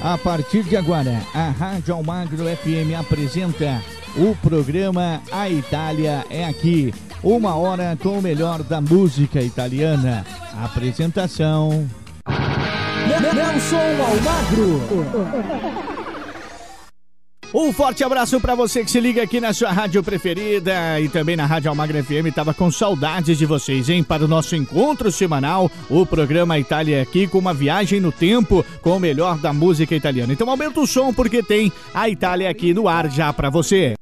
A partir de agora, a Rádio Almagro FM apresenta o programa A Itália é Aqui. Uma hora com o melhor da música italiana. Apresentação. Nelson Almagro. Um forte abraço para você que se liga aqui na sua rádio preferida e também na Rádio Almagra FM. Tava com saudades de vocês, hein? Para o nosso encontro semanal, o programa Itália aqui com uma viagem no tempo com o melhor da música italiana. Então aumenta o som porque tem a Itália aqui no ar já para você.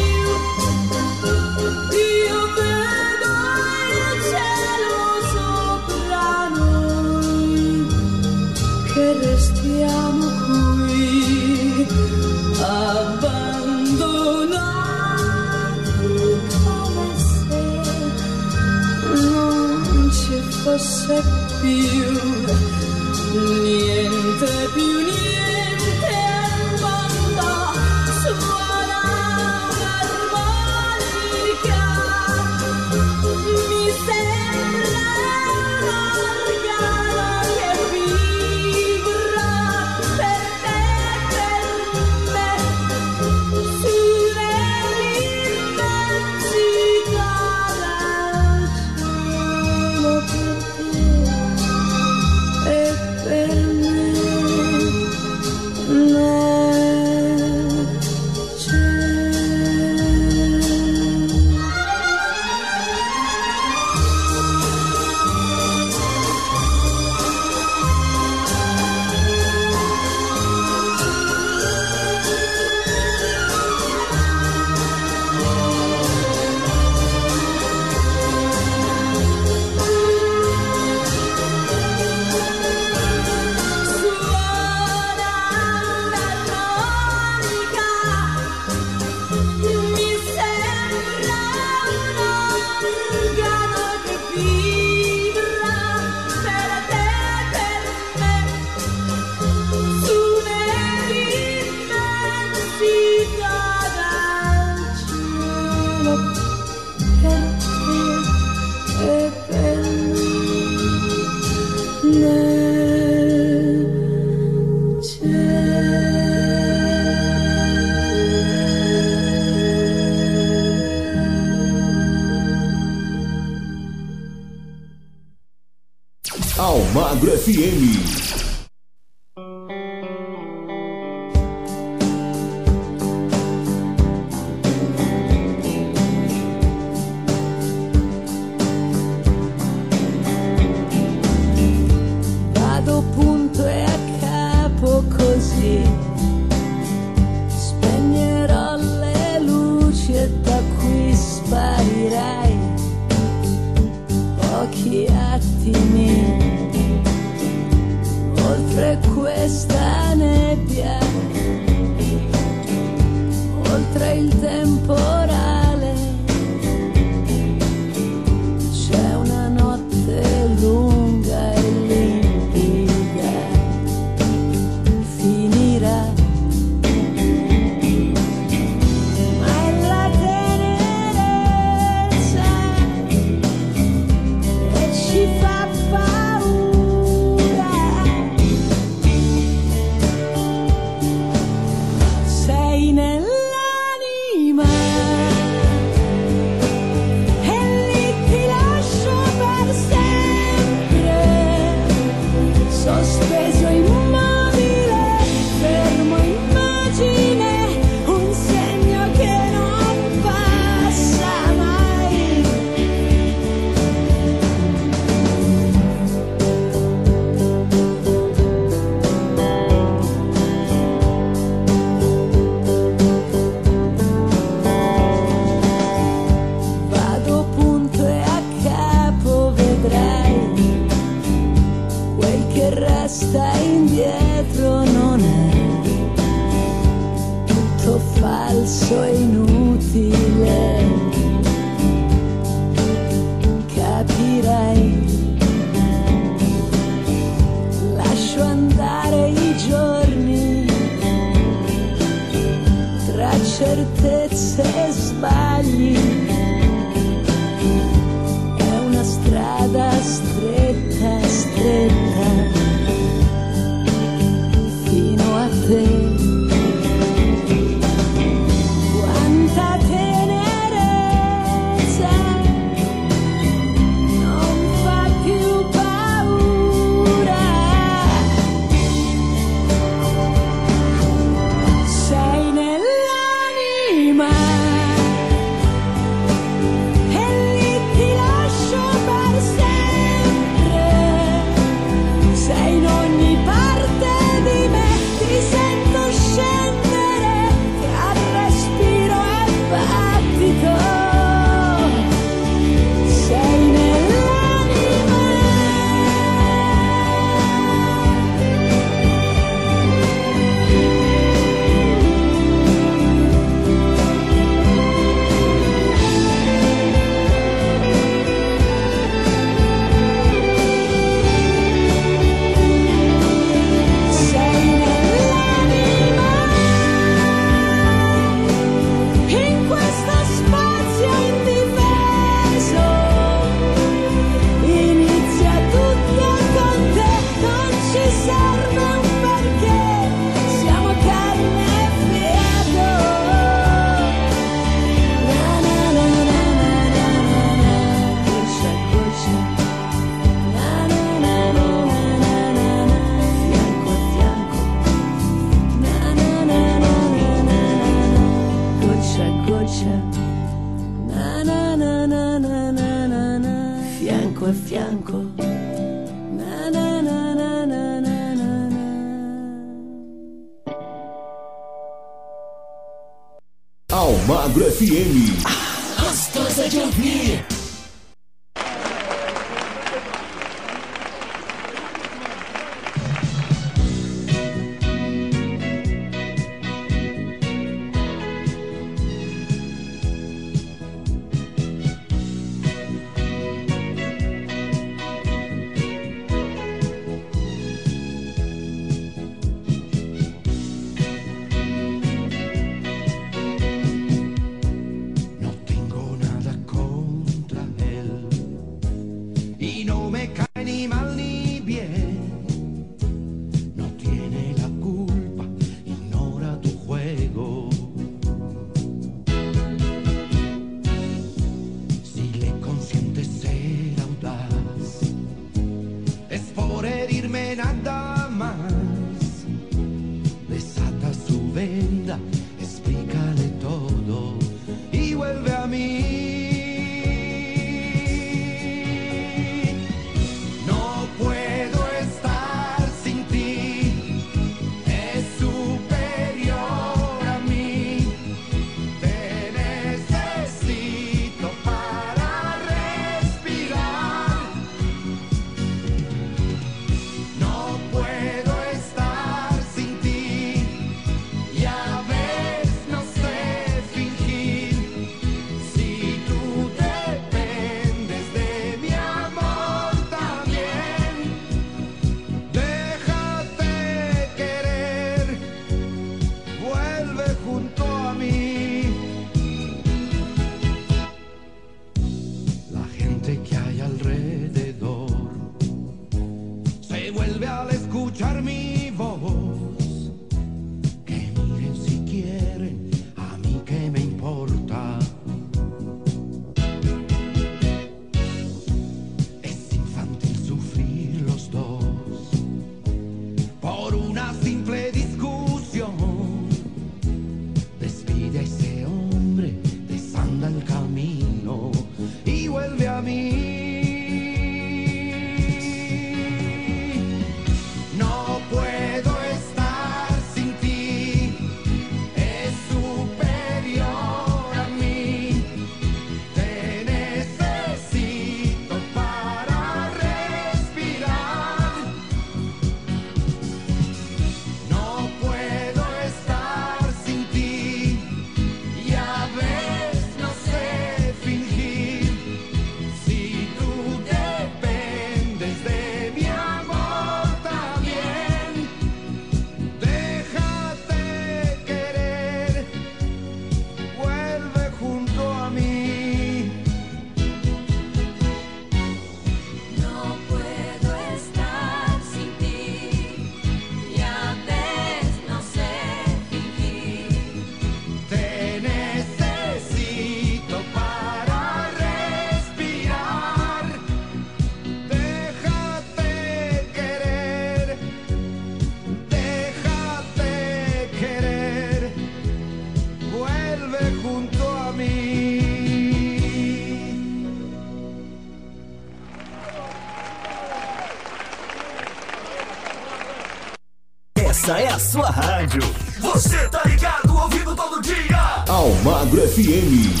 Rádio. Você tá ligado, ouvindo todo dia. Almagro FM.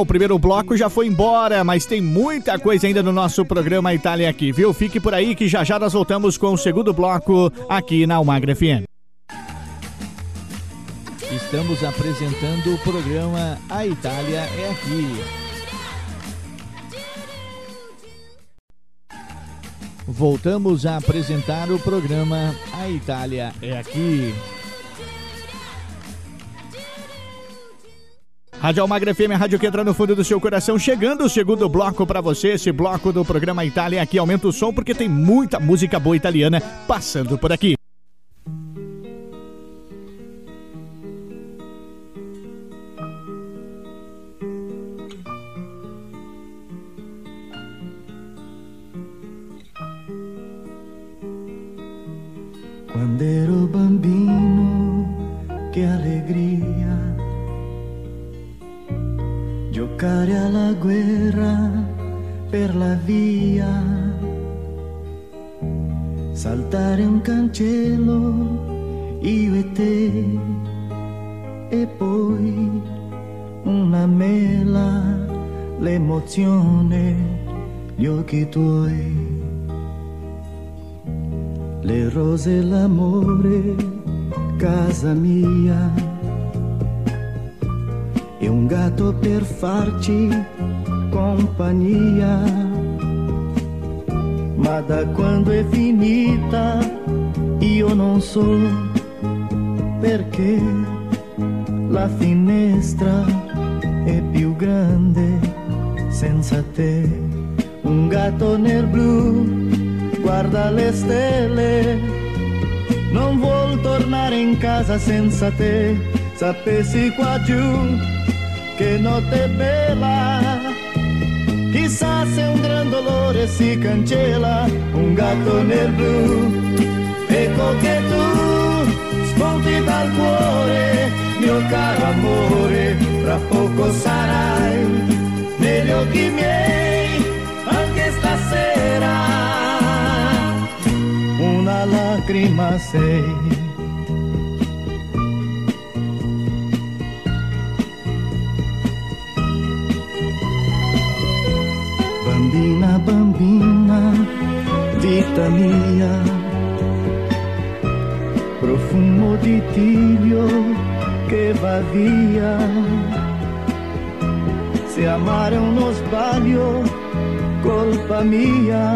O primeiro bloco já foi embora, mas tem muita coisa ainda no nosso programa Itália aqui, viu? Fique por aí que já já nós voltamos com o segundo bloco aqui na Almagra FM. Estamos apresentando o programa A Itália é Aqui. Voltamos a apresentar o programa A Itália é Aqui. Rádio Almagra FM, a rádio que entra no fundo do seu coração, chegando o segundo bloco para você, esse bloco do programa Itália aqui. Aumenta o som porque tem muita música boa italiana passando por aqui. Giocare alla guerra per la via, saltare un cancello, io e te, e poi una mela, l'emozione, gli occhi tuoi. Le rose, l'amore, casa mia, un gatto per farci compagnia. Ma da quando è finita io non so perché la finestra è più grande senza te. Un gatto nel blu guarda le stelle, non vuol tornare in casa senza te, sapessi qua giù che notte bella, chissà se un gran dolore si cancella, un gatto nel blu, ecco che tu spunti dal cuore, mio caro amore, fra poco sarai. Negli occhi miei, anche stasera. Una lacrima sei. Vita mia, profumo di tiglio che va via. Se amare è uno sbaglio, colpa mia,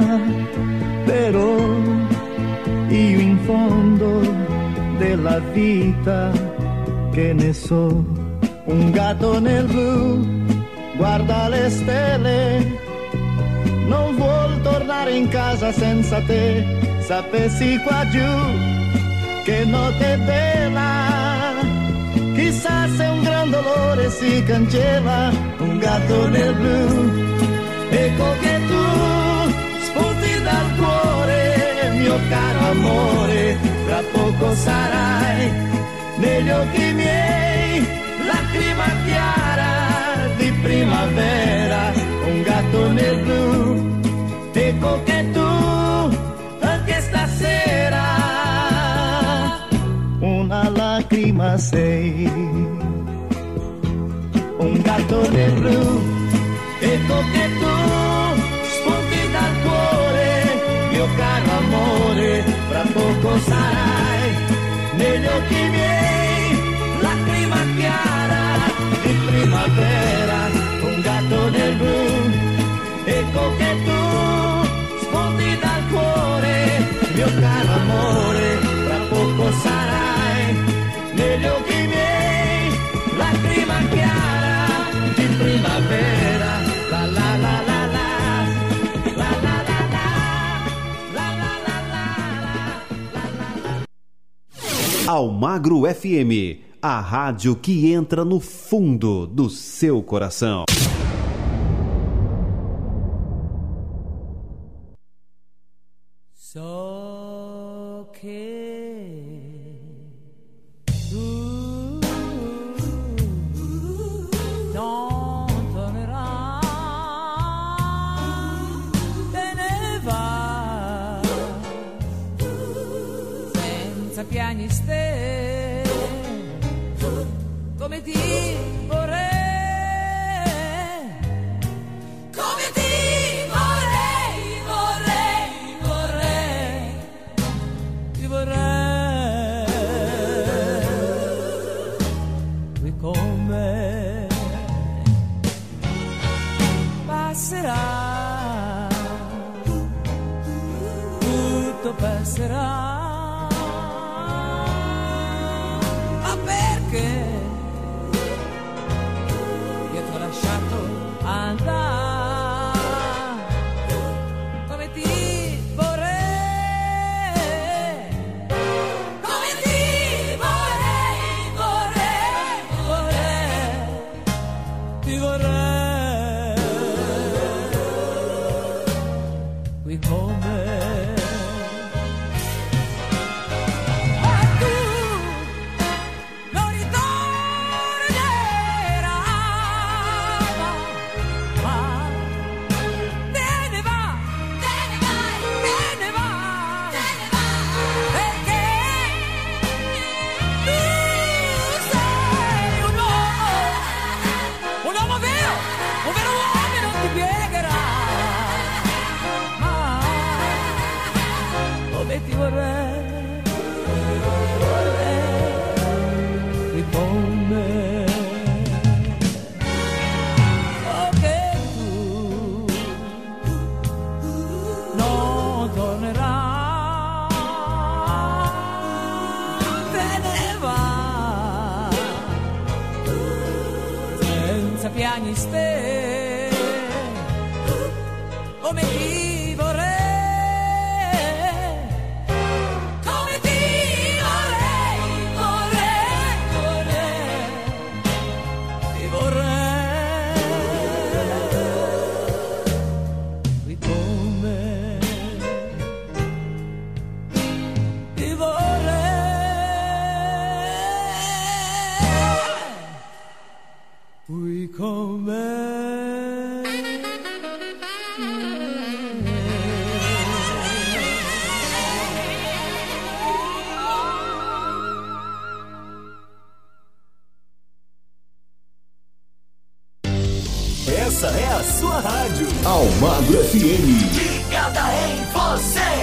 però io in fondo della vita che ne so, un gatto nel blu guarda le stelle, non vuol tornare in casa senza te, sapessi qua giù che notte bella, chissà se un gran dolore si cancella, un gatto nel blu, ecco che tu spunti dal cuore, mio caro amore, tra poco sarai negli occhi miei, lacrima chiara di primavera, un gatto nel blu, ecco che tu anche stasera una lacrima sei, un gatto nel blu, ecco che tu spunti dal cuore, mio caro amore, fra poco sarai negli occhi miei, lacrima chiara di primavera, un gatto nel blu, ecco che tu mio caro amore, fra poco sarai negli occhi miei, lacrima chiara di primavera, la la la la la. La la la la, la la la la la. Almagro FM, a rádio que entra no fundo do seu coração. Almagro FM. Ligada em você.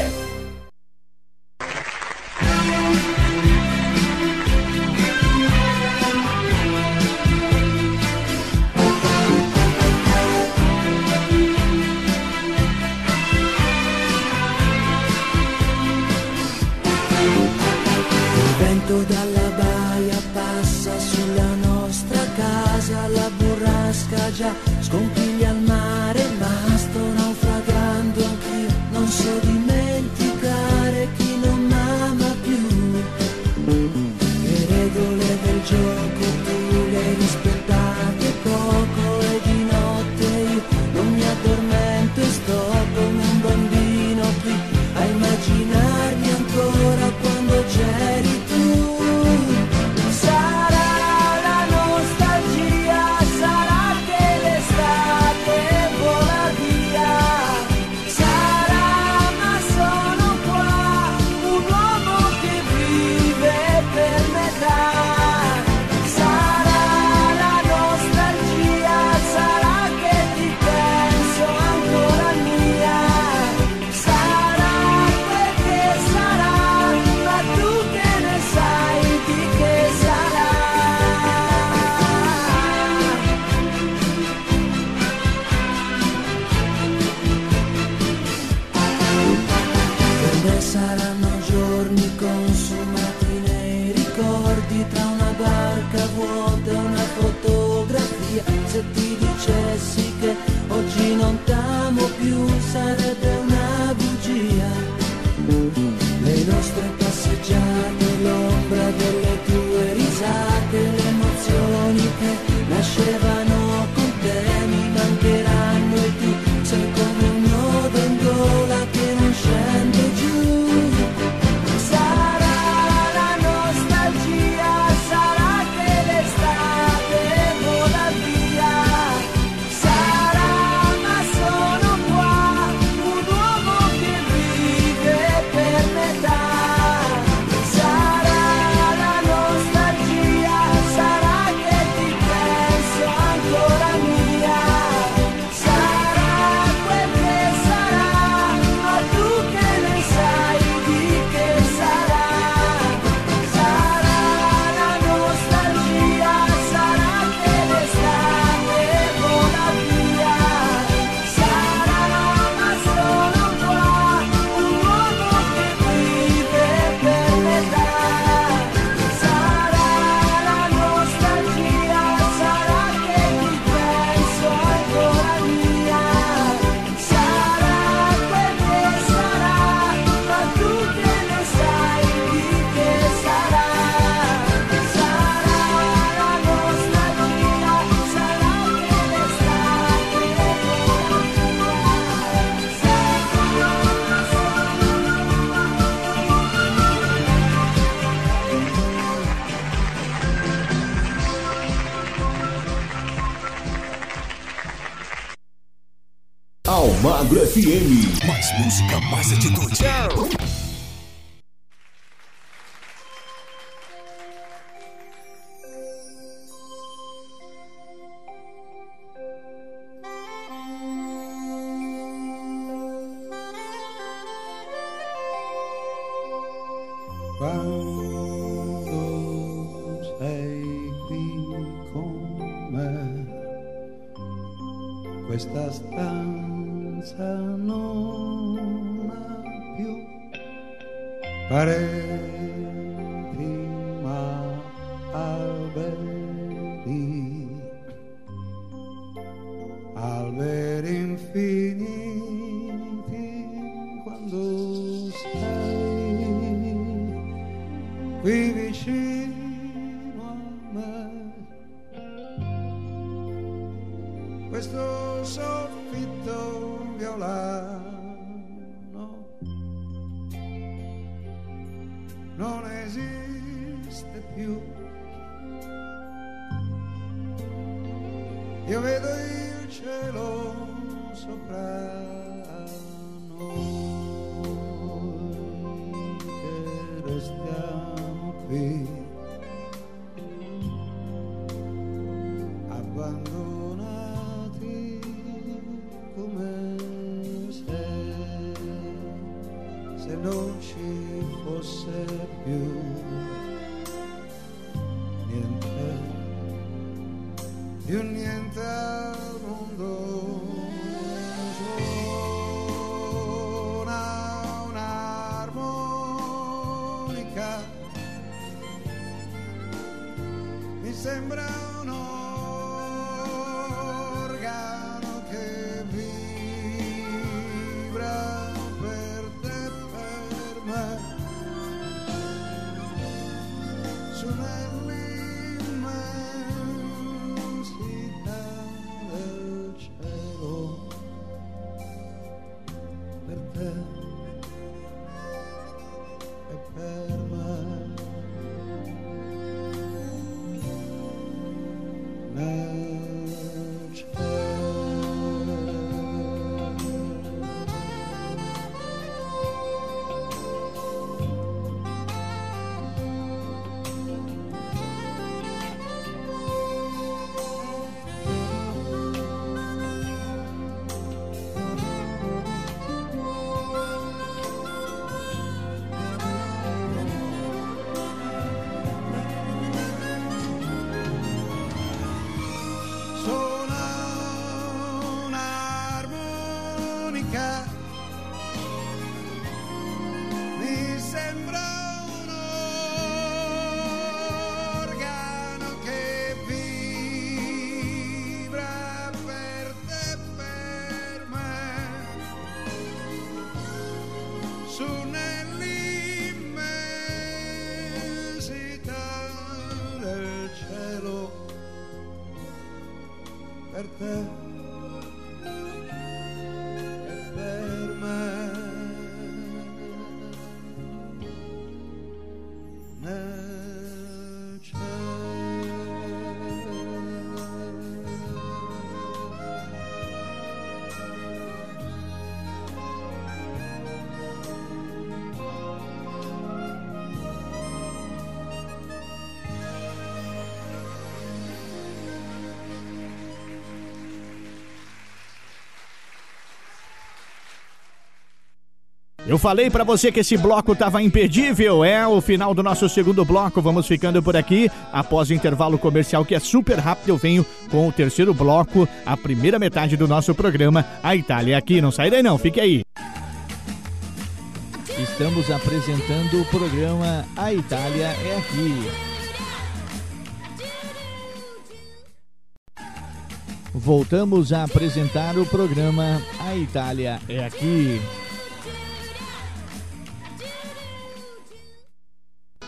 Eu falei pra você que esse bloco tava imperdível. É o final do nosso segundo bloco. Vamos ficando por aqui. Após o intervalo comercial, que é super rápido, eu venho com o terceiro bloco, a primeira metade do nosso programa. A Itália é aqui. Não sai daí não, fique aí. Estamos apresentando o programa A Itália é Aqui. Voltamos a apresentar o programa A Itália é Aqui.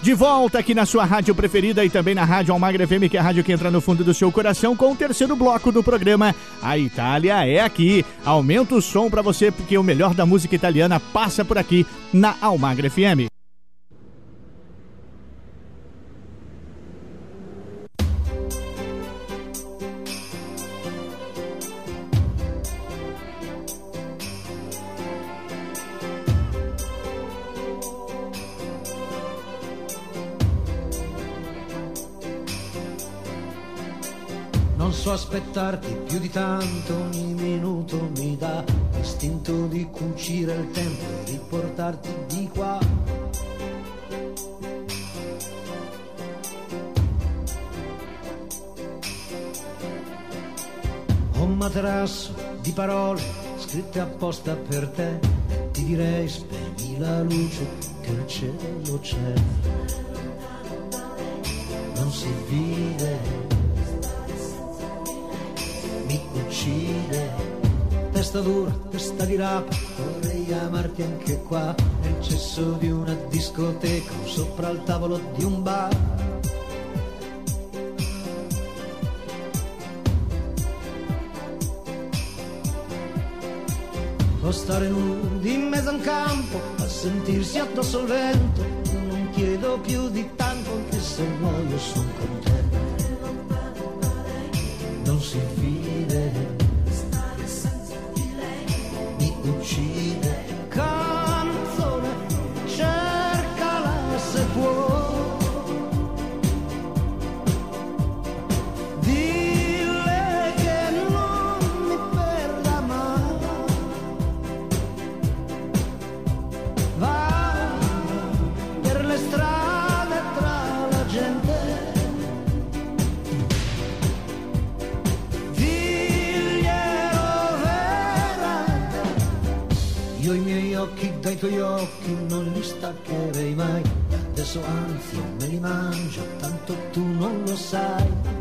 De volta aqui na sua rádio preferida e também na Rádio Almagra FM, que é a rádio que entra no fundo do seu coração, com o terceiro bloco do programa A Itália é aqui. Aumenta o som pra você, porque o melhor da música italiana passa por aqui na Almagra FM. portarti di qua. Un materasso di parole scritte apposta per te, ti direi spegni la luce che il cielo c'è. Non si vive, mi uccide, testa dura, testa di rapa, chiamarti anche qua, nel cesso di una discoteca o sopra il tavolo di un bar. O stare nudi in mezzo a un campo, a sentirsi addosso al vento, non chiedo più di tanto, anche se muoio sono contento. passo, anzi me li mangio, tanto tu non lo sai.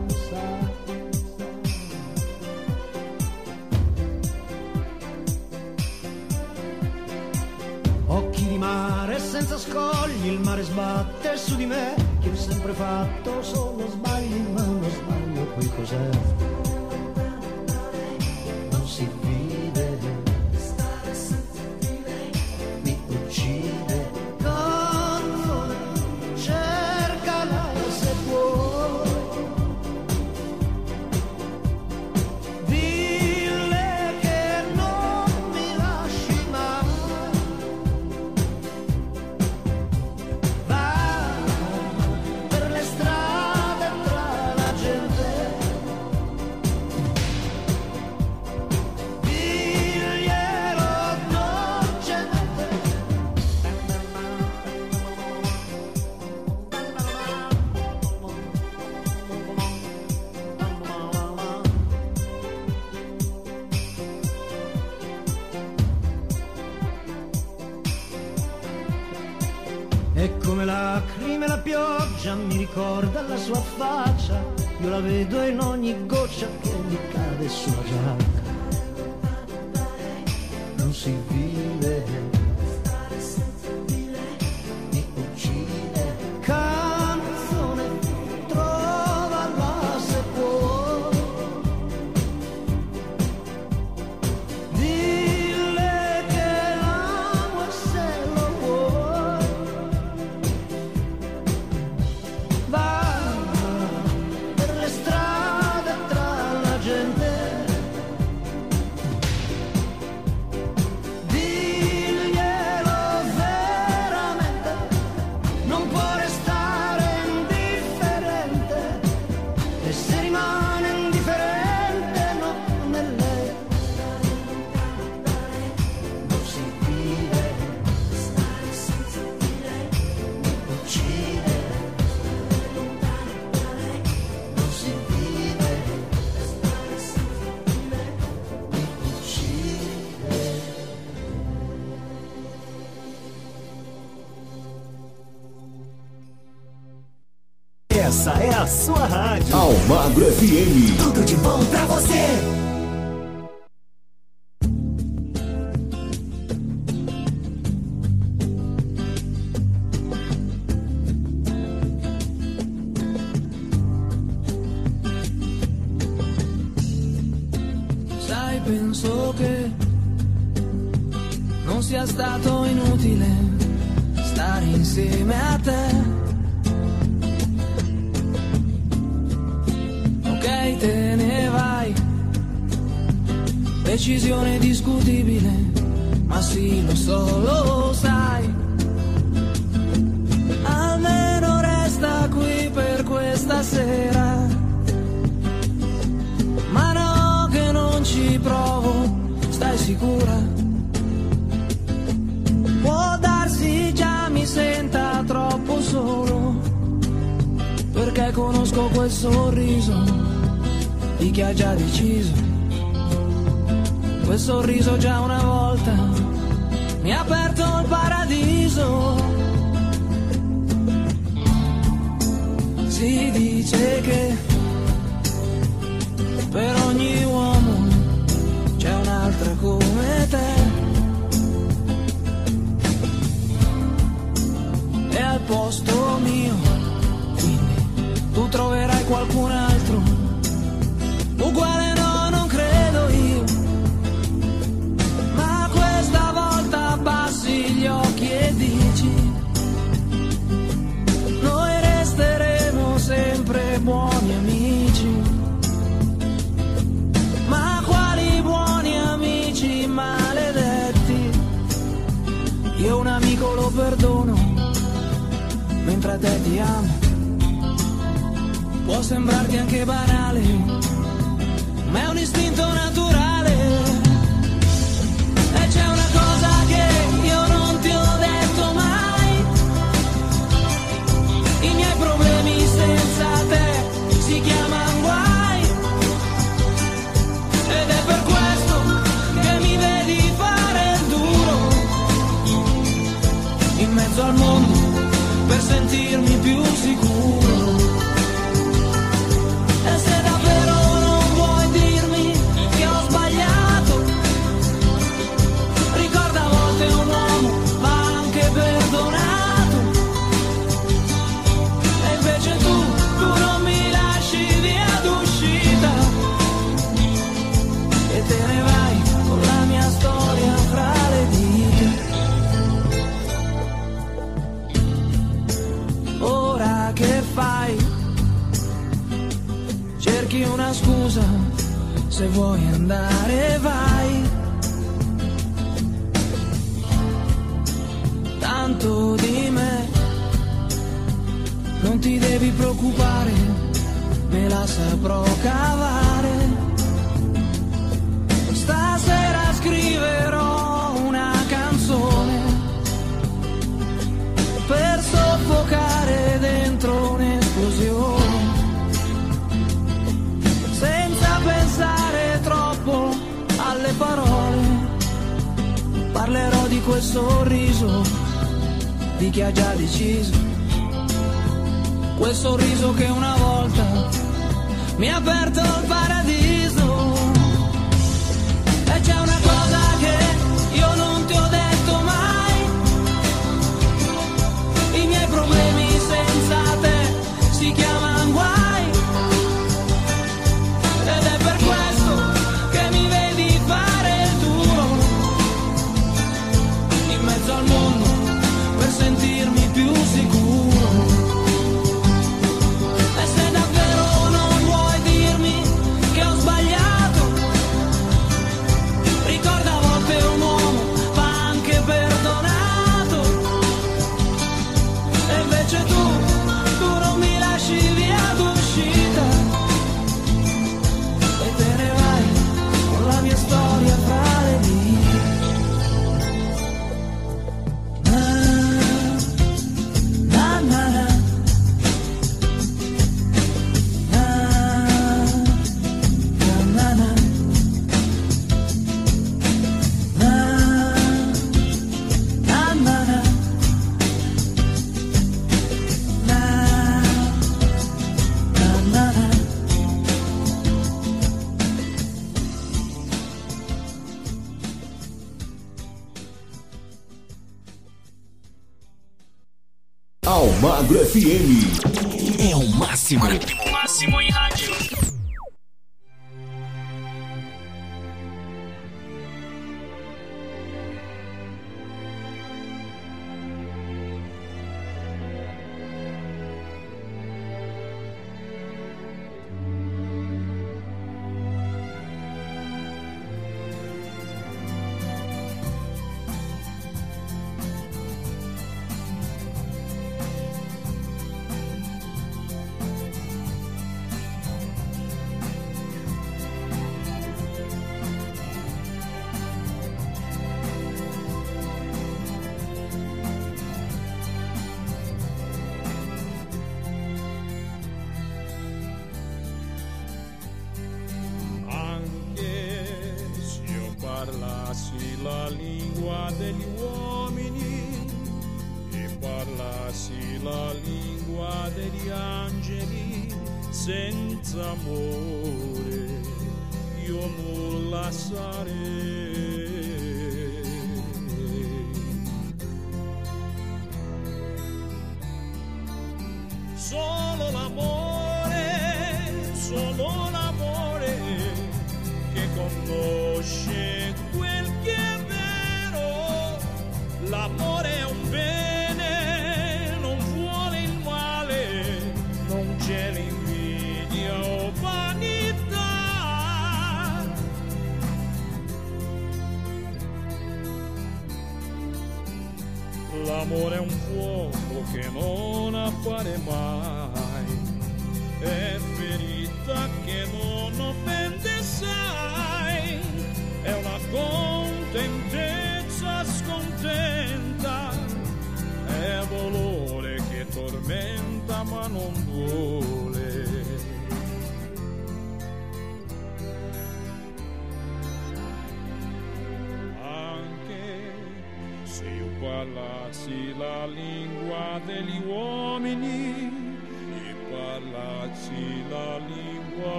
O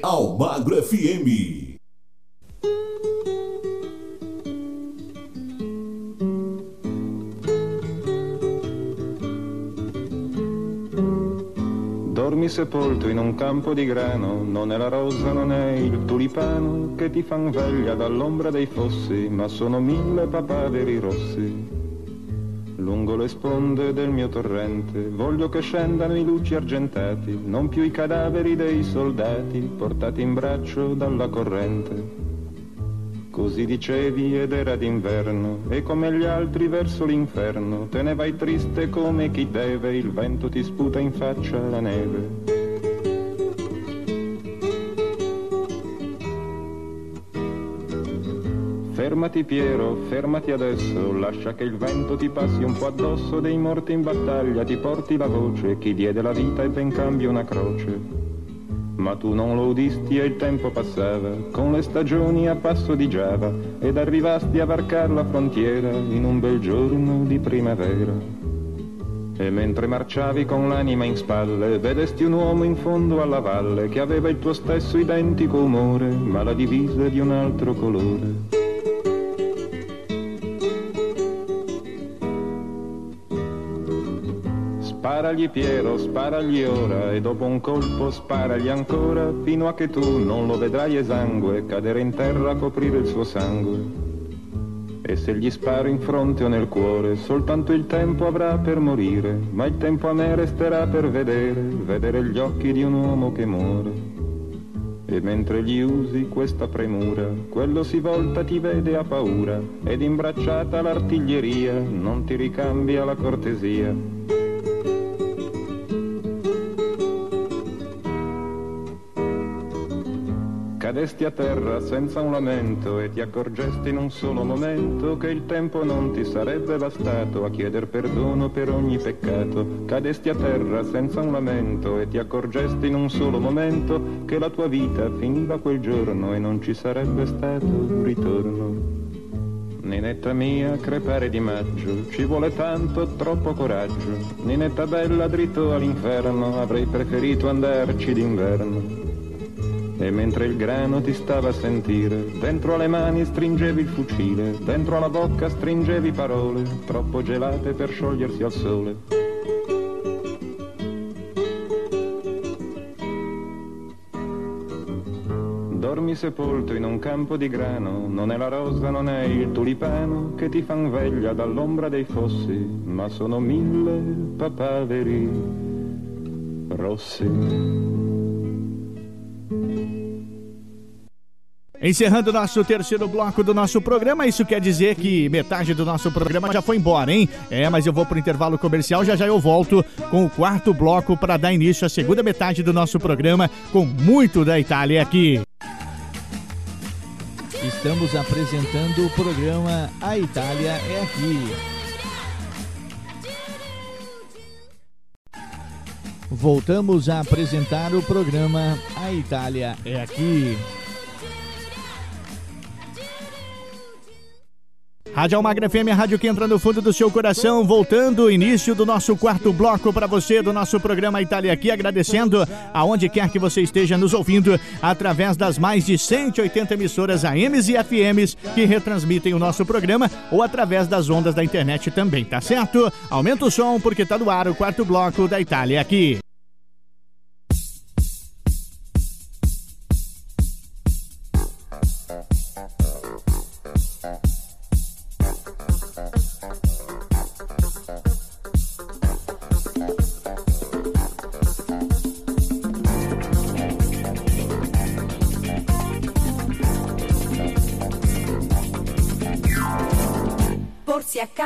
Almagro FM. Dormi sepolto in un campo di grano, non è la rosa, non è il tulipano che ti fan veglia dall'ombra dei fossi, ma sono mille papaveri rossi. Lungo le sponde del mio torrente voglio che scendano i luci argentati, non più i cadaveri dei soldati portati in braccio dalla corrente. Così dicevi ed era d'inverno e come gli altri verso l'inferno te ne vai triste come chi deve, il vento ti sputa in faccia la neve. Fermati Piero, fermati adesso, lascia che il vento ti passi un po' addosso dei morti in battaglia, ti porti la voce, chi diede la vita ebbe in cambio una croce. Ma tu non lo udisti e il tempo passava, con le stagioni a passo di Giava, ed arrivasti a varcar la frontiera in un bel giorno di primavera. E mentre marciavi con l'anima in spalle, vedesti un uomo in fondo alla valle che aveva il tuo stesso identico umore, ma la divisa di un altro colore. Sparagli Piero, sparagli ora e dopo un colpo sparagli ancora fino a che tu non lo vedrai esangue cadere in terra a coprire il suo sangue. E se gli sparo in fronte o nel cuore, soltanto il tempo avrà per morire, ma il tempo a me resterà per vedere, vedere gli occhi di un uomo che muore. E mentre gli usi questa premura, quello si volta ti vede a paura, ed imbracciata l'artiglieria non ti ricambia la cortesia. Cadesti a terra senza un lamento e ti accorgesti in un solo momento che il tempo non ti sarebbe bastato a chieder perdono per ogni peccato. Cadesti a terra senza un lamento e ti accorgesti in un solo momento che la tua vita finiva quel giorno e non ci sarebbe stato un ritorno. Ninetta mia, crepare di maggio, ci vuole tanto, troppo coraggio. Ninetta bella, dritto all'inferno, avrei preferito andarci d'inverno. E mentre il grano ti stava a sentire, dentro alle mani stringevi il fucile, dentro alla bocca stringevi parole, troppo gelate per sciogliersi al sole. Dormi sepolto in un campo di grano, non è la rosa, non è il tulipano che ti fan veglia dall'ombra dei fossi, ma sono mille papaveri rossi. Encerrando nosso terceiro bloco do nosso programa, isso quer dizer que metade do nosso programa já foi embora, hein? É, mas eu vou pro intervalo comercial, já já eu volto com o quarto bloco para dar início à segunda metade do nosso programa com muito da Itália aqui. Estamos apresentando o programa A Itália é Aqui. Voltamos a apresentar o programa A Itália é Aqui. Rádio Almagra FM, a rádio que entra no fundo do seu coração, voltando, início do nosso quarto bloco para você do nosso programa Itália aqui, agradecendo aonde quer que você esteja nos ouvindo, através das mais de 180 emissoras AMs e FMs que retransmitem o nosso programa, ou através das ondas da internet também, tá certo? Aumenta o som, porque tá no ar o quarto bloco da Itália aqui.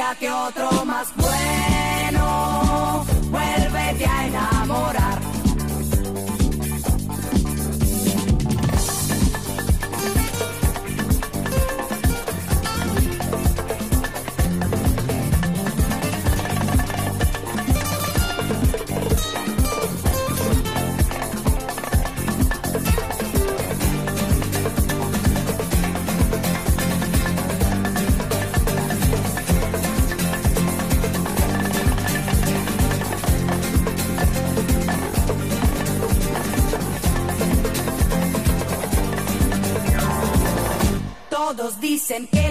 Búscate otro más bueno. Vuélvete a enamorar.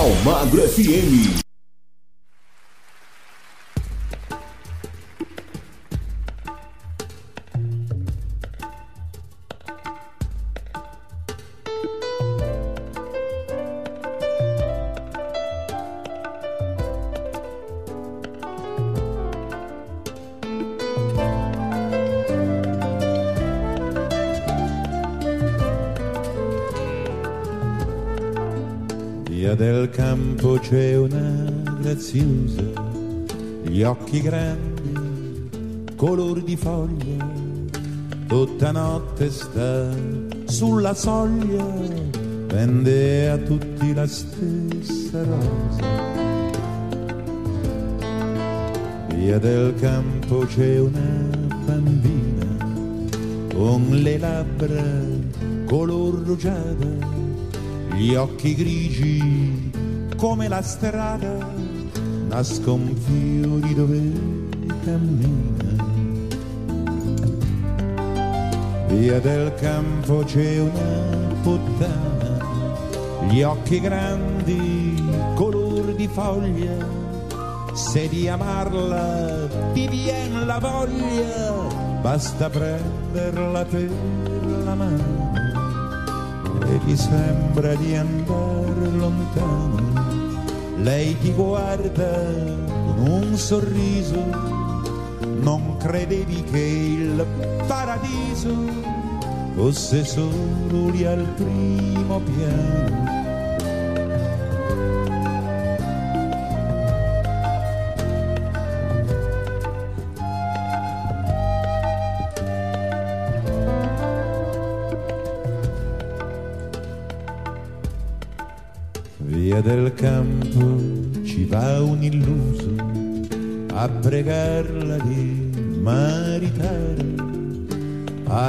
Almagro FM. Occhi grandi, color di foglia, tutta notte sta sulla soglia, vende a tutti la stessa rosa. Via del campo c'è una bambina con le labbra color rugiada gli occhi grigi come la strada nascon fiori dove cammina. Via del campo c'è una puttana, gli occhi grandi, color di foglia. Se di amarla ti vien la voglia, basta prenderla per la mano e ti sembra di andare lontano. Lei ti guarda con un sorriso, non credevi che il paradiso fosse solo lì al primo piano.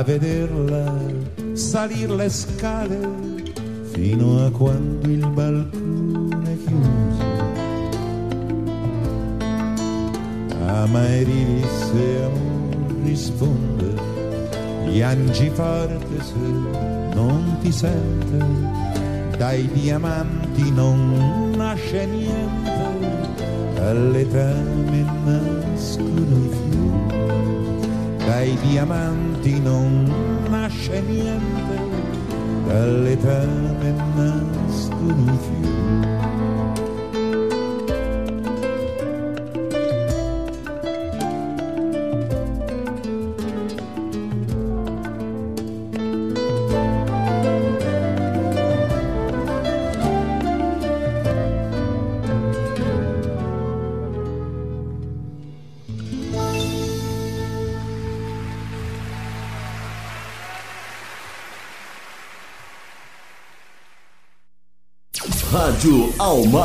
A vederla salire le scale fino a quando il balcone è chiuso. Amari se amor risponde, piangi forte se non ti sente dai diamanti non nasce niente, dall'etame nascono i fiori. Dai diamanti non nasce niente, nascono i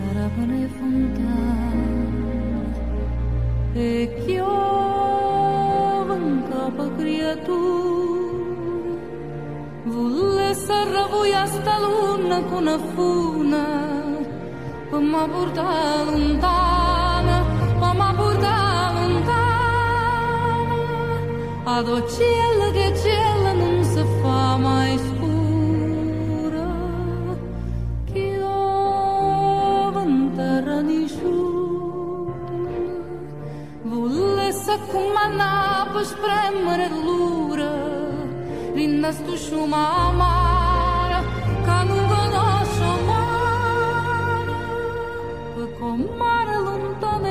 Che sarà per le fontane. E chiove un capo creatura, vuole serra sta luna con una funa, per mi portare lontana, per mi portare lontana, ad cielo che cielo non si fa mai volesse comandare per spremere l'ura, rinda sto sciuma amara, che non conosce mare, per con mare lontano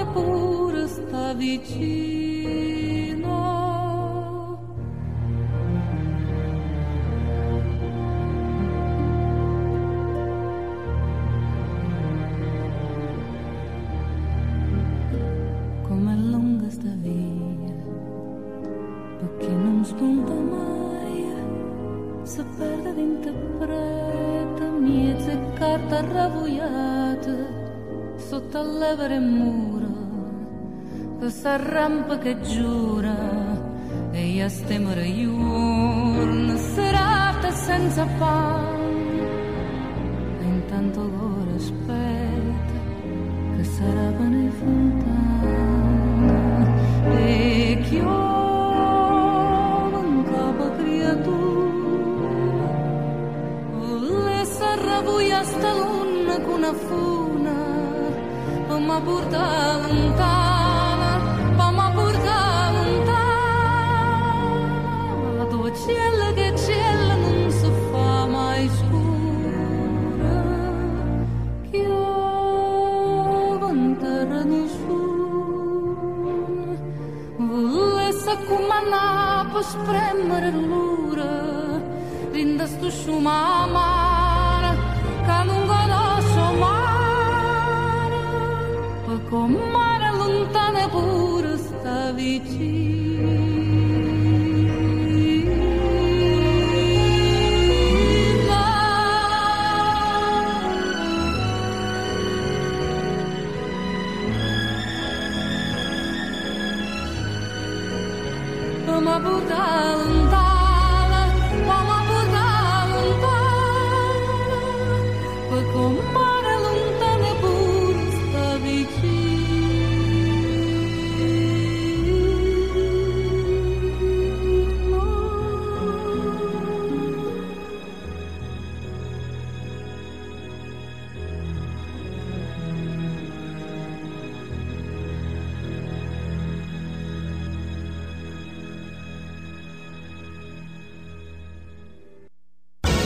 sotto all'evere muro, questa rampa che giura, e io stemere giorno, serata senza pane, e intanto ora aspetta, che sarà pane fontana, e le sarà buia sta luna con una funa, ma mi porta lontana, ma mi porta lontana, dove cielo che cielo non si fa mai scura, chiove in terra nessuno, volesse comandare per spremere l'ura, rinda sto sciuma per con mare lontane pure sta vicina.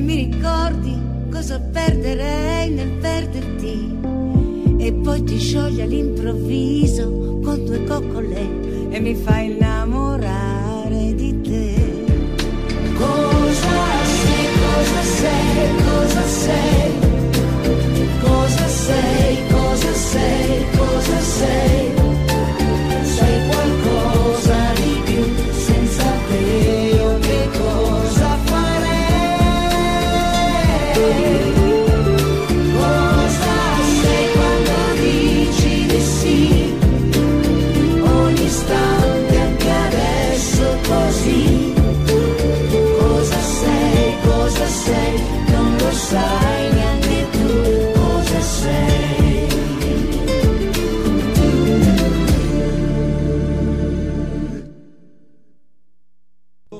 Mi ricordi cosa perderei nel perderti e poi ti sciogli all'improvviso con due coccole e mi fai innamorare di te. Cosa sei, cosa sei, cosa sei? Cosa sei, cosa sei, cosa sei?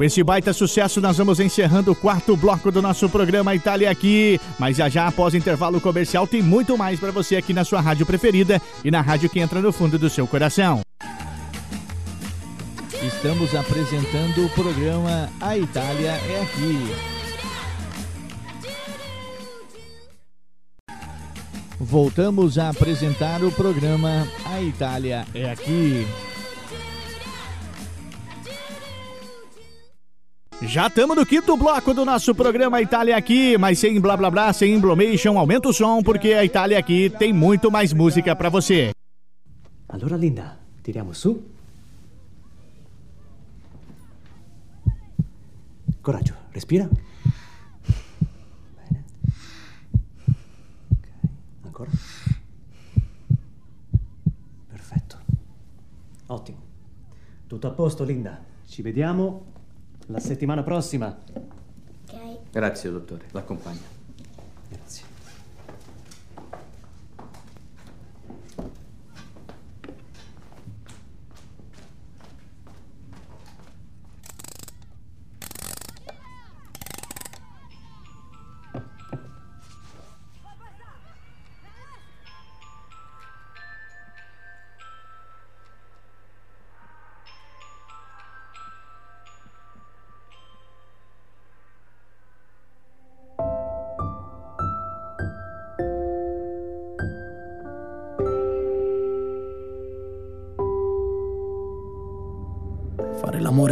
Com esse baita sucesso, nós vamos encerrando o quarto bloco do nosso programa Itália Aqui. Mas já já, após intervalo comercial, tem muito mais para você aqui na sua rádio preferida e na rádio que entra no fundo do seu coração. Estamos apresentando o programa A Itália é Aqui. Voltamos a apresentar o programa A Itália é Aqui. Já estamos no quinto bloco do nosso programa Itália Aqui, mas sem blá blá blá, sem emblomation, aumenta o som, porque a Itália Aqui tem muito mais música para você. Allora Linda, tiriamo su. Coraggio, respira. Bene. Ok, ancora. Perfetto. Ottimo. Tutto a posto, Linda. Ci vediamo la settimana prossima. Grazie, dottore, l'accompagno.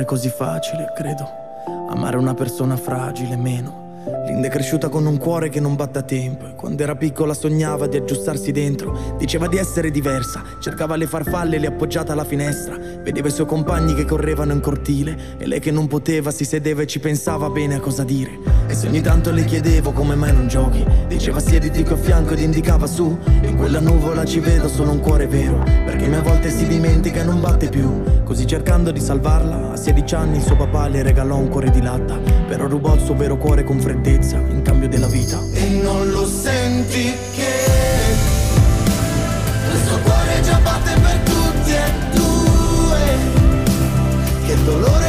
Così facile, credo. Amare una persona fragile, meno. Linda è cresciuta con un cuore che non batte a tempo e quando era piccola sognava di aggiustarsi dentro. Diceva di essere diversa, cercava le farfalle lì appoggiata alla finestra. Vedeva i suoi compagni che correvano in cortile e lei che non poteva si sedeva e ci pensava bene a cosa dire. E se ogni tanto le chiedevo come mai non giochi, diceva siediti qui a fianco ed indicava su. In quella nuvola ci vedo solo un cuore vero, perché a volte si dimentica e non batte più. Così cercando di salvarla, a 16 anni il suo papà le regalò un cuore di latta, però rubò il suo vero cuore con freddezza in cambio della vita. E non lo senti che suo cuore già batte per tutti e due Che dolore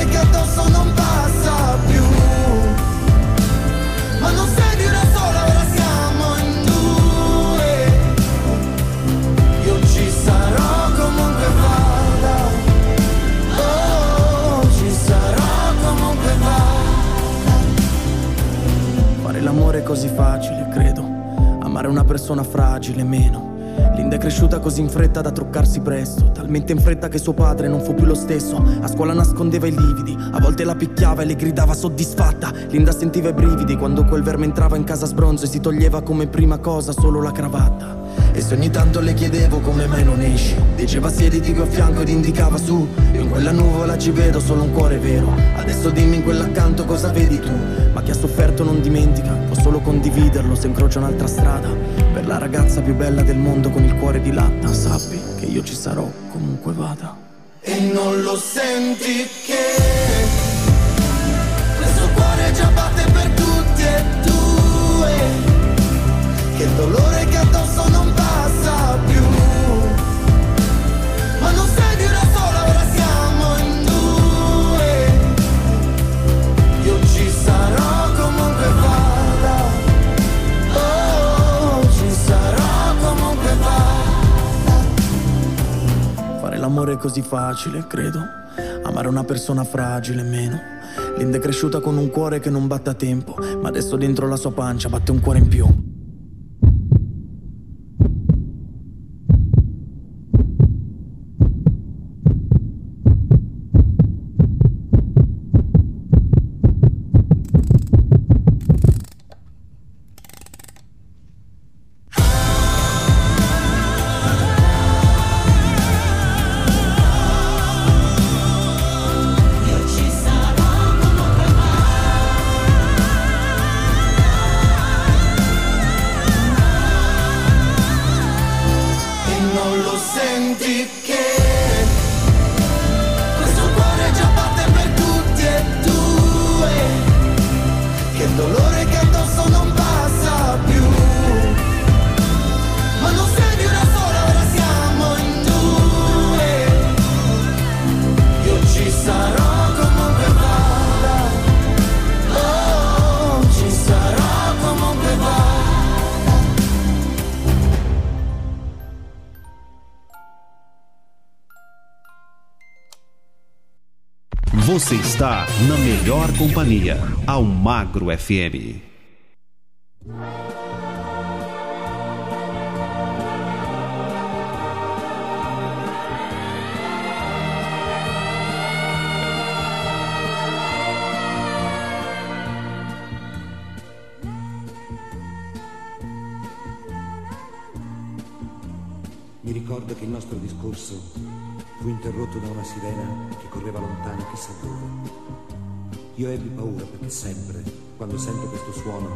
così facile, credo. amare una persona fragile meno. Linda è cresciuta così in fretta da truccarsi presto, talmente in fretta che suo padre non fu più lo stesso. A scuola nascondeva i lividi, a volte la picchiava e le gridava soddisfatta. Linda sentiva i brividi quando quel verme entrava in casa sbronzo e si toglieva come prima cosa solo la cravatta. E se ogni tanto le chiedevo come mai non esci Diceva siediti qui a fianco ed indicava su. Io in quella nuvola ci vedo solo un cuore vero. Adesso dimmi in quell'accanto cosa vedi tu. Ma chi ha sofferto non dimentica Può solo condividerlo se incrocia un'altra strada. Per la ragazza più bella del mondo con il cuore di latta Sappi che io ci sarò comunque vada. E non lo senti che Questo cuore già batte per tutti e due. Che dolore che addosso non Ma non sei più da sola, ora siamo in due Io ci sarò comunque vada Oh, ci sarò comunque vada Fare l'amore è così facile, credo. Amare una persona fragile, meno. Linda è cresciuta con un cuore che non batte a tempo, ma adesso dentro la sua pancia batte un cuore in più. Companhia, ao Magro FM. Mi ricordo che il nostro discorso fu interrotto da una sirena che correva lontano chissà dove. Io ebbi paura perché sempre, quando sento questo suono,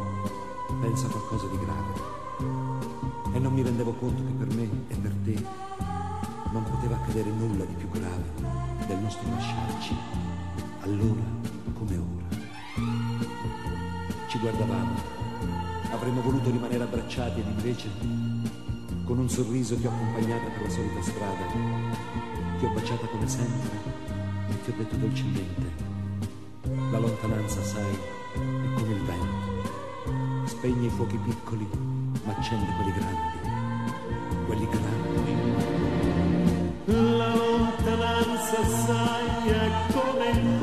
penso a qualcosa di grave. E non mi rendevo conto che per me e per te non poteva accadere nulla di più grave del nostro lasciarci, allora come ora. Ci guardavamo, avremmo voluto rimanere abbracciati ed invece con un sorriso ti ho accompagnata per la solita strada, ti ho baciata come sempre e ti ho detto dolcemente, la lontananza, sai, è come il vento, spegne i fuochi piccoli, ma accende quelli grandi, quelli grandi. La lontananza, sai, è come il vento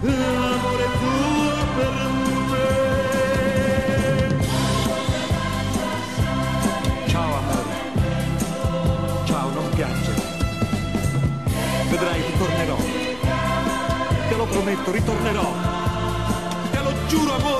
l'amore tuo per me. Ciao amore, ciao non piangere, vedrai ritornerò, te lo prometto ritornerò, te lo giuro amore.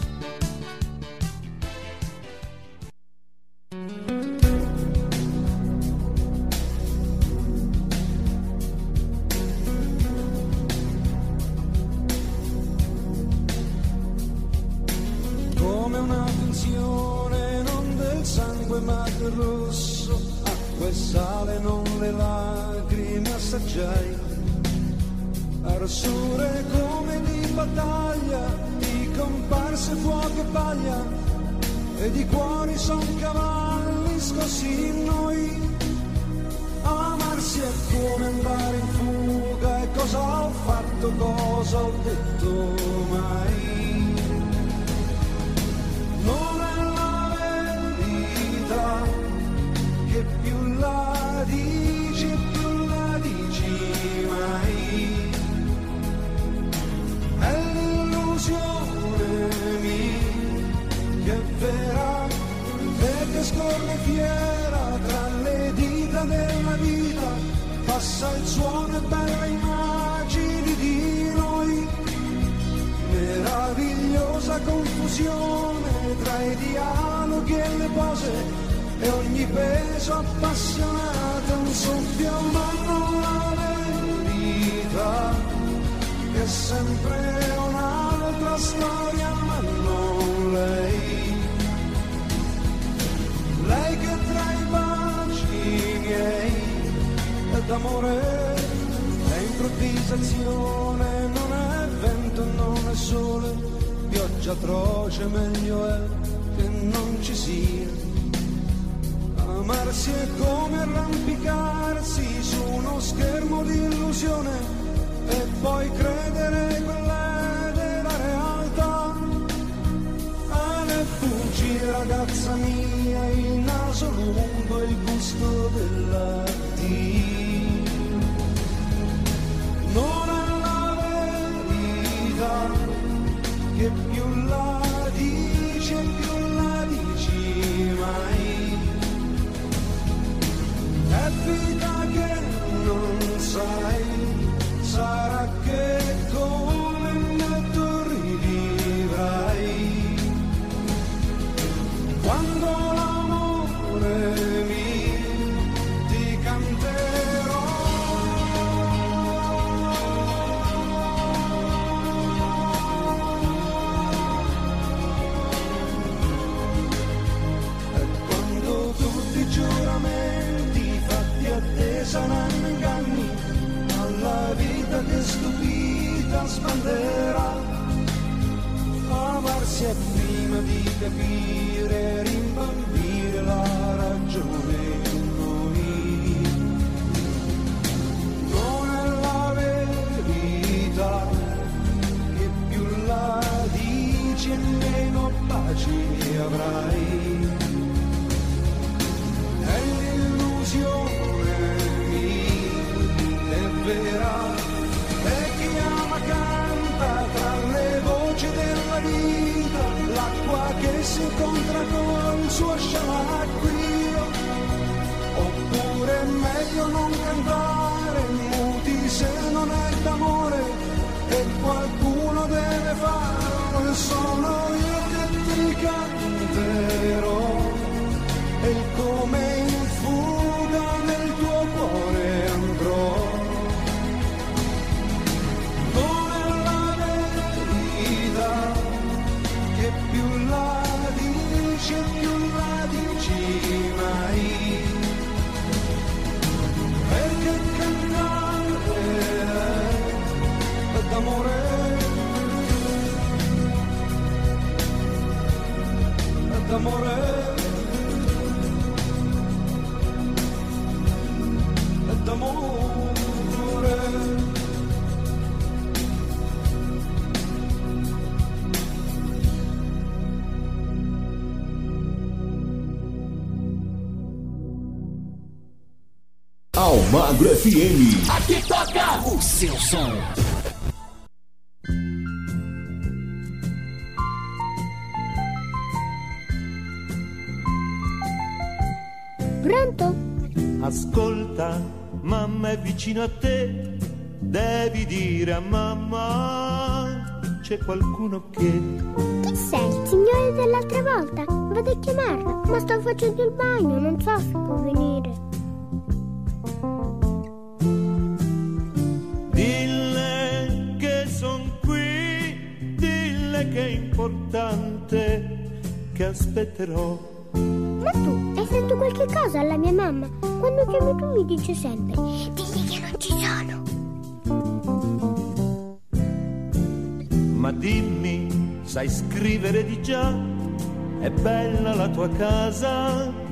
peggio atroce meglio è che non ci sia. Amarsi è come arrampicarsi su uno schermo di illusione e poi credere quella della realtà. Ah, Ale fuggi ragazza mia, il naso lungo, il gusto della Father. Suo sciamacquio. Oppure meglio non cantare Almagro FM. Aqui toca o seu som. Pronto? Ascolta, mamma è vicino a te, devi dire a mamma c'è qualcuno che Chi sei? Il signore dell'altra volta? Vado a chiamarlo, ma sto facendo il bagno, non so se può venire. Importante, che aspetterò. Ma tu hai fatto qualche cosa alla mia mamma? Quando chiami tu mi dice sempre, digli che non ci sono. Ma dimmi, sai scrivere di già? È bella la tua casa?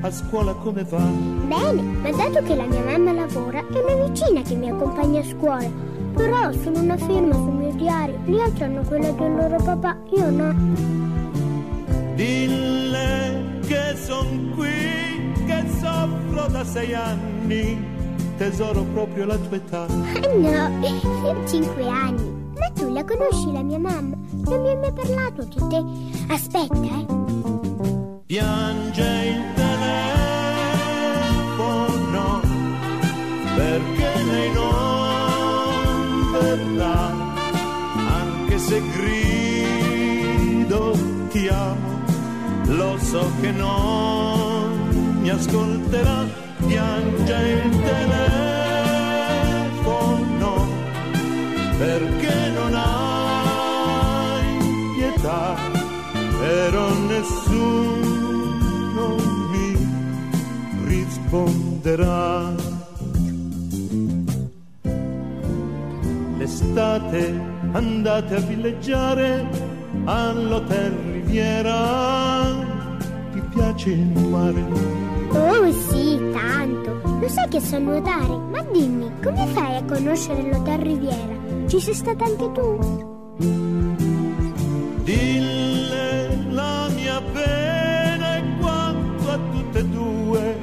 A scuola come va? Bene, ma dato che la mia mamma lavora, è una vicina che mi accompagna a scuola. Però sono una firma sul mio diario, gli altri hanno quella del loro papà, io no. Dille che son qui, che soffro da sei anni, tesoro proprio la tua età. Ah no, io cinque anni. Ma tu la conosci la mia mamma? Non mi hai mai parlato di te. Aspetta, eh. Piange il telefono perché lei non verrà, anche se grido ti amo, lo so che non mi ascolterà, piange il telefono perché non hai pietà, però nessuno mi risponderà. L'estate andate a villeggiare all'hotel Riviera, ti piace il mare? Oh sì, tanto. Lo sai che so nuotare? Ma dimmi, come fai a conoscere l'Hotel Riviera? Ci sei stata anche tu? Dille la mia pena e quanto a tutte e due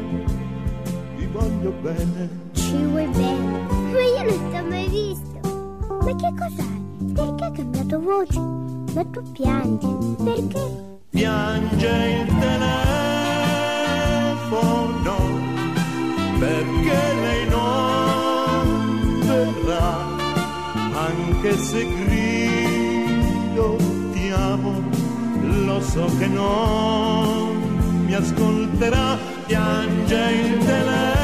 vi voglio bene. Ci vuoi bene? Ma io non ti ho mai visto. Ma che cos'hai? Perché hai cambiato voce? Ma tu piangi. Perché? Piange il telefono perché lei non verrà, anche se grido ti amo, lo so che non mi ascolterà, piange il telefono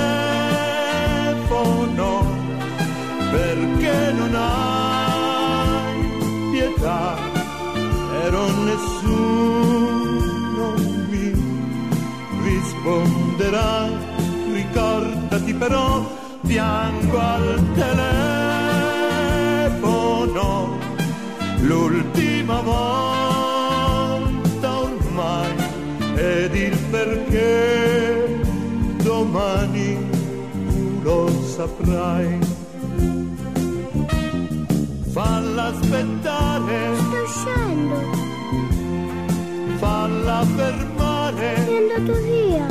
perché non hai pietà, però nessuno mi risponderà, ricordati però, fianco al telefono, l'ultima volta ormai ed il perché domani saprai. Falla aspettare. Sto uscendo. Falla fermare. È andato via.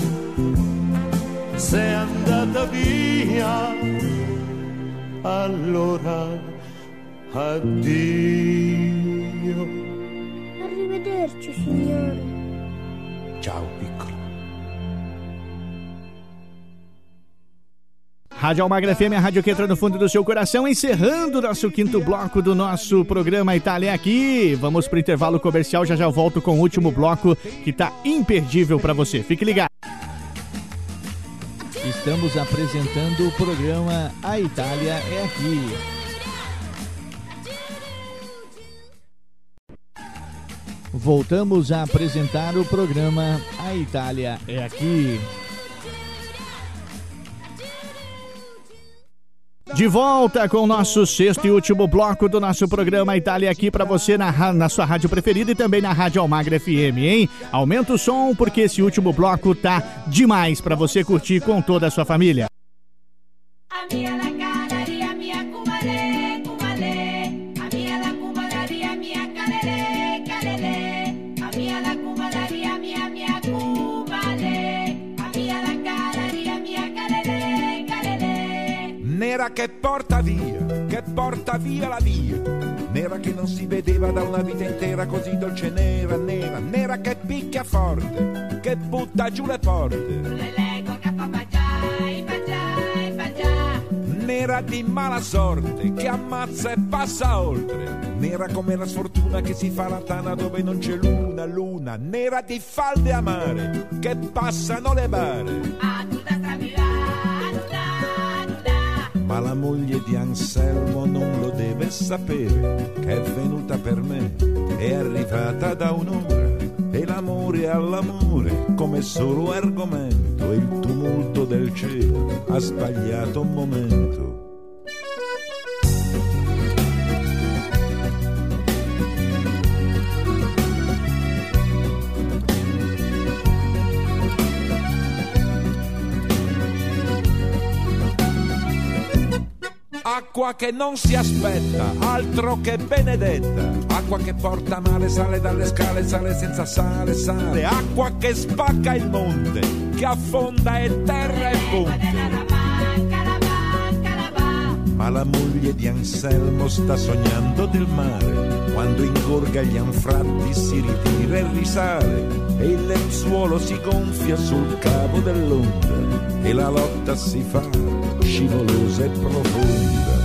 Sei andata via. Allora addio. Arrivederci, signore. Rádio Almagra FM, a rádio que entra no fundo do seu coração, encerrando o nosso quinto bloco do nosso programa Itália aqui. Vamos pro intervalo comercial, já já volto com o último bloco que tá imperdível para você. Fique ligado. Estamos apresentando o programa A Itália é Aqui. Voltamos a apresentar o programa A Itália é Aqui. De volta com o nosso sexto e último bloco do nosso programa Itália aqui para você na, na sua rádio preferida e também na Rádio Almagra FM, hein? Aumenta o som porque esse último bloco tá demais para você curtir com toda a sua família. Nera che porta via, che porta via la via. Nera che non si vedeva da una vita intera così dolce nera, nera, nera che picchia forte, che butta giù le porte. Nera di mala sorte, che ammazza e passa oltre. Nera come la sfortuna che si fa la tana dove non c'è luna, luna. Nera di falde amare, che passano le bare. Ma la moglie di Anselmo non lo deve sapere che è venuta per me, è arrivata da un'ora e l'amore all'amore come solo argomento il tumulto del cielo ha sbagliato un momento. Acqua che non si aspetta, altro che benedetta. Acqua che porta male, sale dalle scale, sale senza sale, sale. Acqua che spacca il monte, che affonda e terra e ponte. Ma la moglie di Anselmo sta sognando del mare. Quando ingorga gli anfratti si ritira e risale. E il lenzuolo si gonfia sul cavo dell'onda. E la lotta si fa scivolosa e profonda.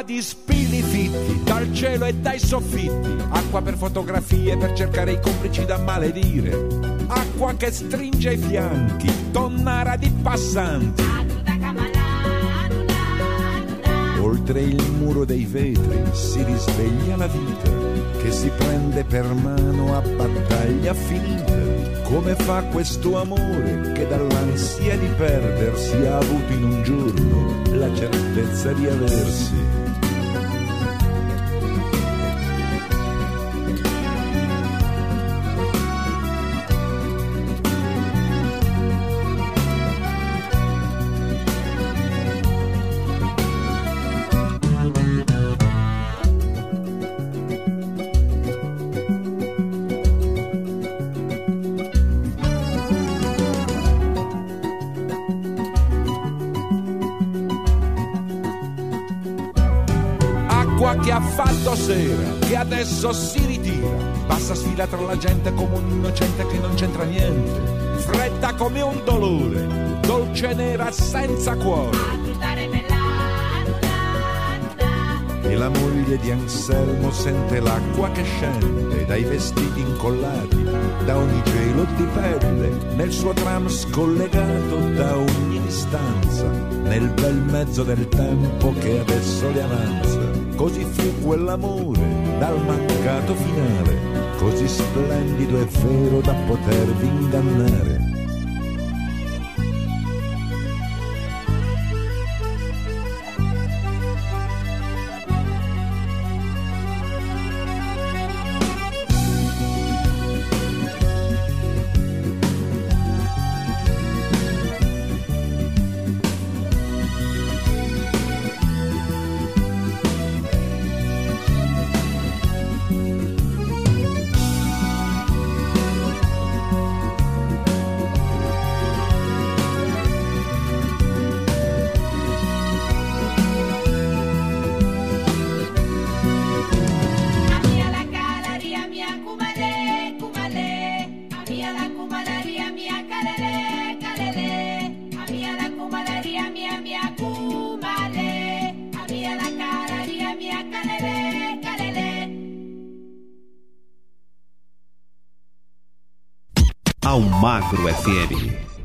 Di spilli fitti dal cielo e dai soffitti, acqua per fotografie per cercare i complici da maledire, acqua che stringe i fianchi, tonnara di passanti. Oltre il muro dei vetri si risveglia la vita che si prende per mano a battaglia finita. Come fa questo amore che dall'ansia di perdersi ha avuto in un giorno la certezza di aversi? Adesso si ritira, passa sfila tra la gente come un innocente che non c'entra niente, fredda come un dolore, dolce nera senza cuore. E la moglie di Anselmo sente l'acqua che scende dai vestiti incollati, da ogni gelo di pelle, nel suo tram scollegato da ogni distanza, nel bel mezzo del tempo che adesso le avanza. Così fu quell'amore dal mancato finale, così splendido e vero da potervi ingannare. Almagro FM.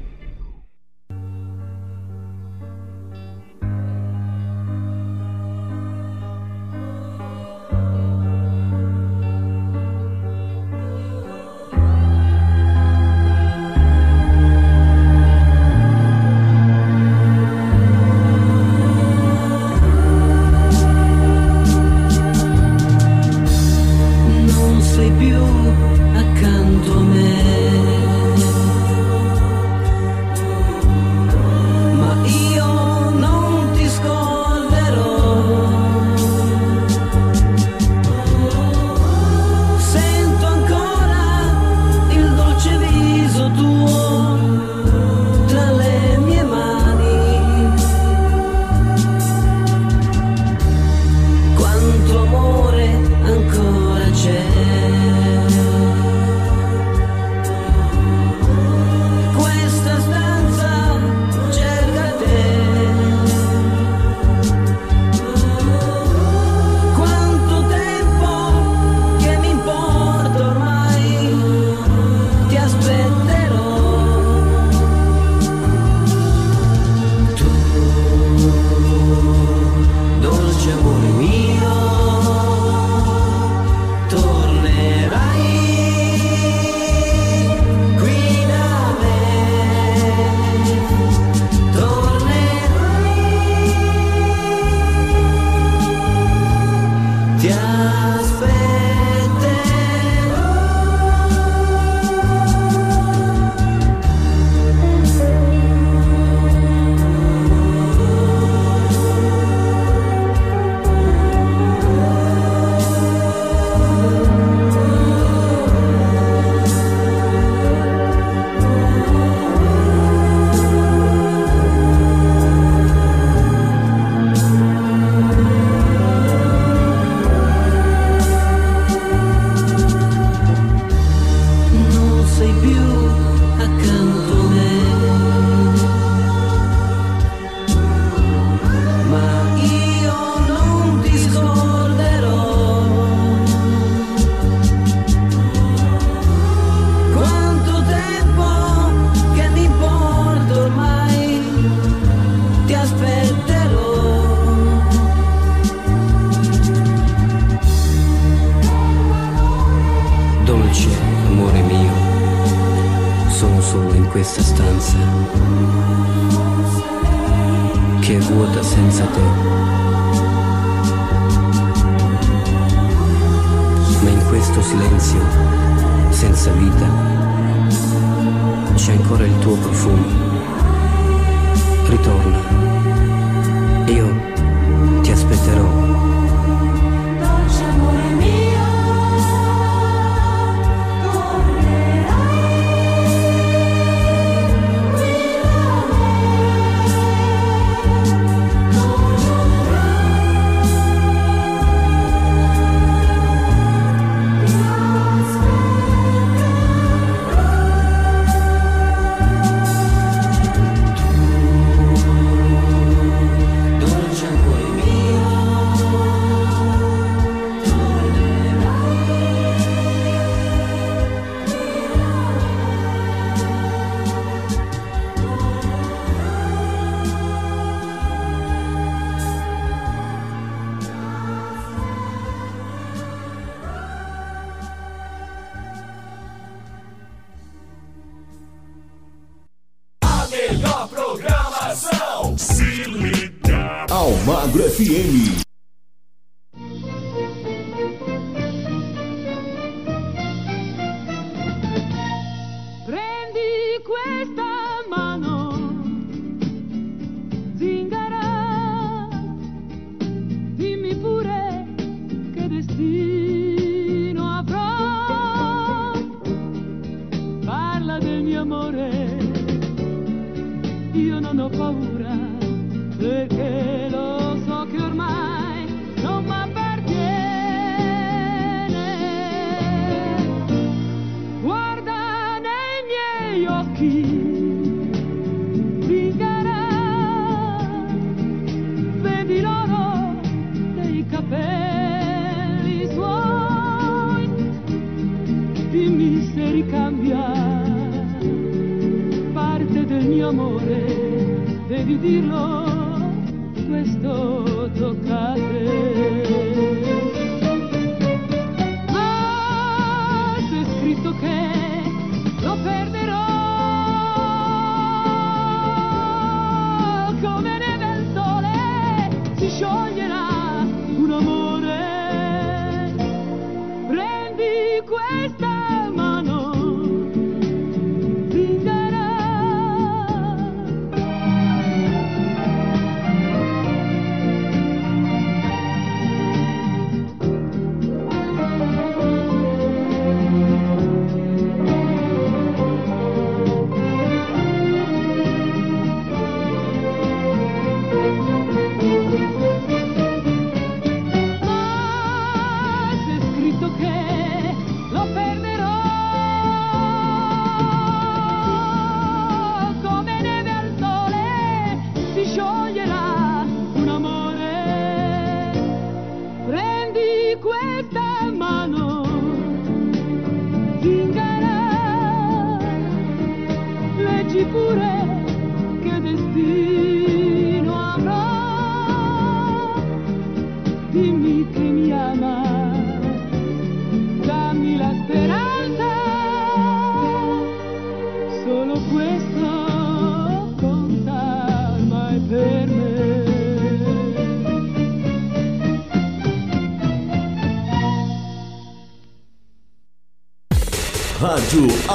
Ancora il tuo profumo. Ritorna,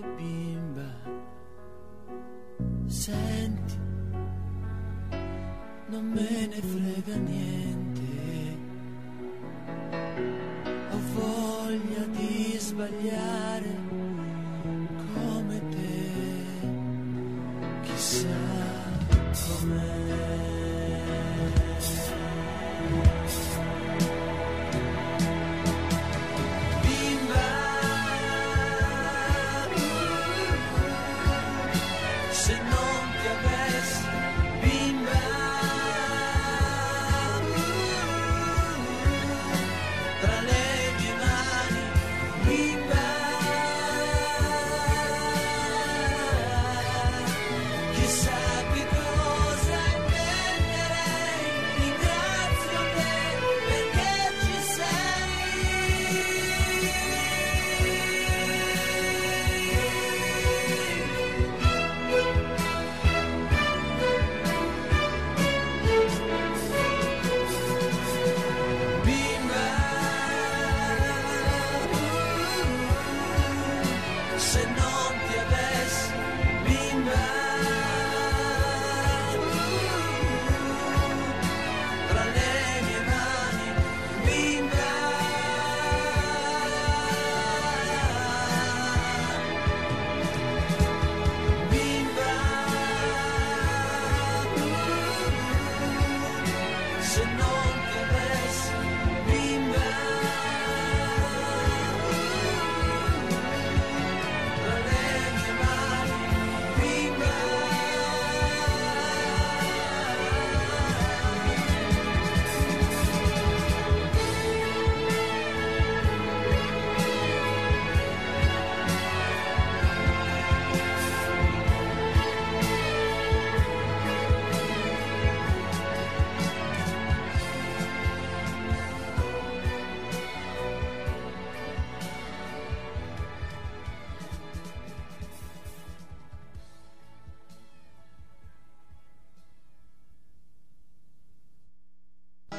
Bimba. Senti, non me ne frega niente.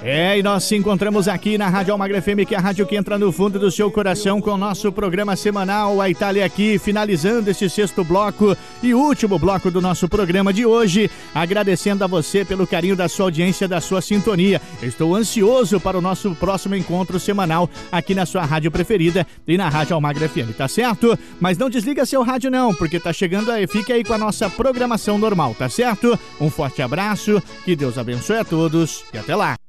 É, e nós se encontramos aqui na Rádio Almagra FM, que é a rádio que entra no fundo do seu coração com o nosso programa semanal A Itália aqui, finalizando esse sexto bloco e último bloco do nosso programa de hoje, agradecendo a você pelo carinho da sua audiência, da sua sintonia. Estou ansioso para o nosso próximo encontro semanal aqui na sua rádio preferida e na Rádio Almagra FM, tá certo? Mas não desliga seu rádio não, porque tá chegando aí, fique aí com a nossa programação normal, tá certo? Um forte abraço, que Deus abençoe a todos e até lá.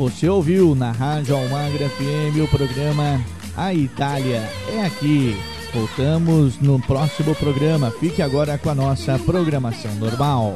Você ouviu na Rádio Almagra FM o programa A Itália é aqui. Voltamos no próximo programa. Fique agora com a nossa programação normal.